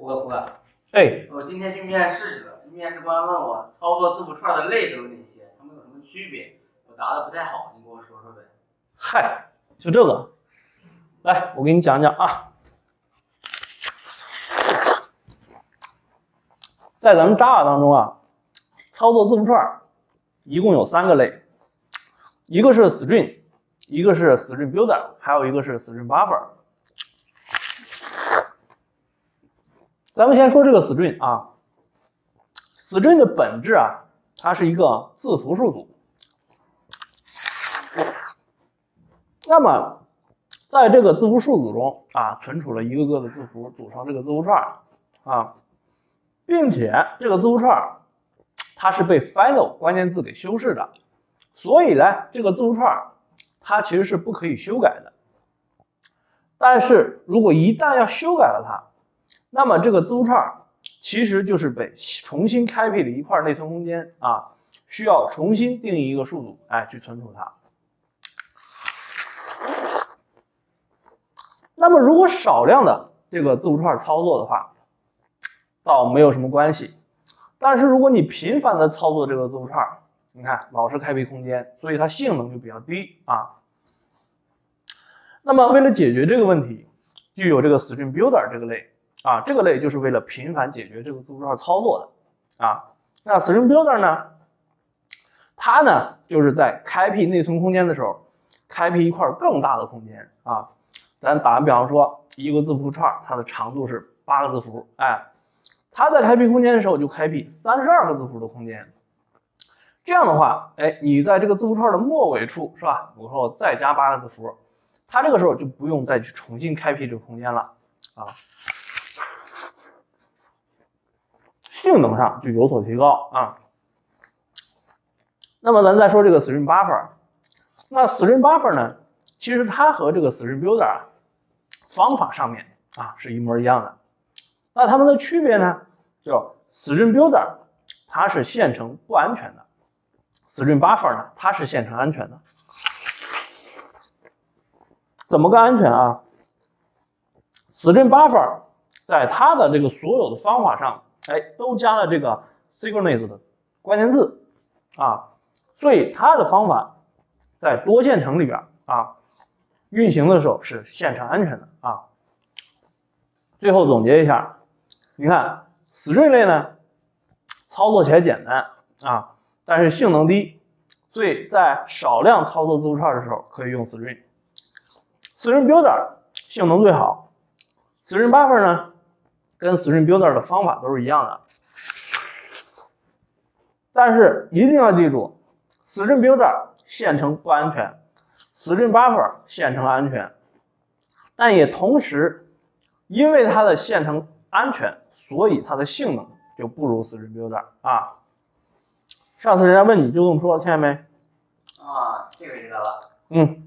胡哥，胡哥，哎，我今天去面试去了，面试官问我操作字符串的类都有哪些，它们有什么区别？我答的不太好，你给我说说呗。嗨，就这个，来，我给你讲讲啊，在咱们 Java 当中啊，操作字符串一共有三个类，一个是 string，一个是 string builder，还有一个是 string buffer。咱们先说这个 string 啊，string 的本质啊，它是一个字符数组。那么，在这个字符数组中啊，存储了一个个的字符，组成这个字符串啊，并且这个字符串它是被 final 关键字给修饰的，所以呢，这个字符串它其实是不可以修改的。但是如果一旦要修改了它，那么这个字符串其实就是被重新开辟了一块内存空间啊，需要重新定义一个数组，哎，去存储它。那么如果少量的这个字符串操作的话，倒没有什么关系。但是如果你频繁的操作这个字符串，你看老是开辟空间，所以它性能就比较低啊。那么为了解决这个问题，就有这个 string builder 这个类啊，这个类就是为了频繁解决这个字符串操作的啊。那 string builder 呢，它呢就是在开辟内存空间的时候，开辟一块更大的空间啊。咱打个比方说，一个字符串它的长度是八个字符，哎，它在开辟空间的时候就开辟三十二个字符的空间。这样的话，哎，你在这个字符串的末尾处是吧？我说我再加八个字符，它这个时候就不用再去重新开辟这个空间了啊，性能上就有所提高啊。那么咱再说这个 string buffer，那 string buffer 呢，其实它和这个 string builder。方法上面啊是一模一样的，那它们的区别呢？就 string builder 它是线程不安全的，string buffer 呢它是线程安全的。怎么个安全啊？string buffer 在它的这个所有的方法上，哎，都加了这个 synchronous 的关键字啊，所以它的方法在多线程里边啊。运行的时候是线程安全的啊。最后总结一下，你看 string 类呢，操作起来简单啊，但是性能低，所以在少量操作字符串的时候可以用 string。string builder 性能最好，string buffer 呢，跟 string builder 的方法都是一样的，但是一定要记住，string builder 线程不安全。string buffer 线程安全，但也同时因为它的线程安全，所以它的性能就不如 string builder 啊。上次人家问你就这么说，听见没？啊，这个知道了。嗯。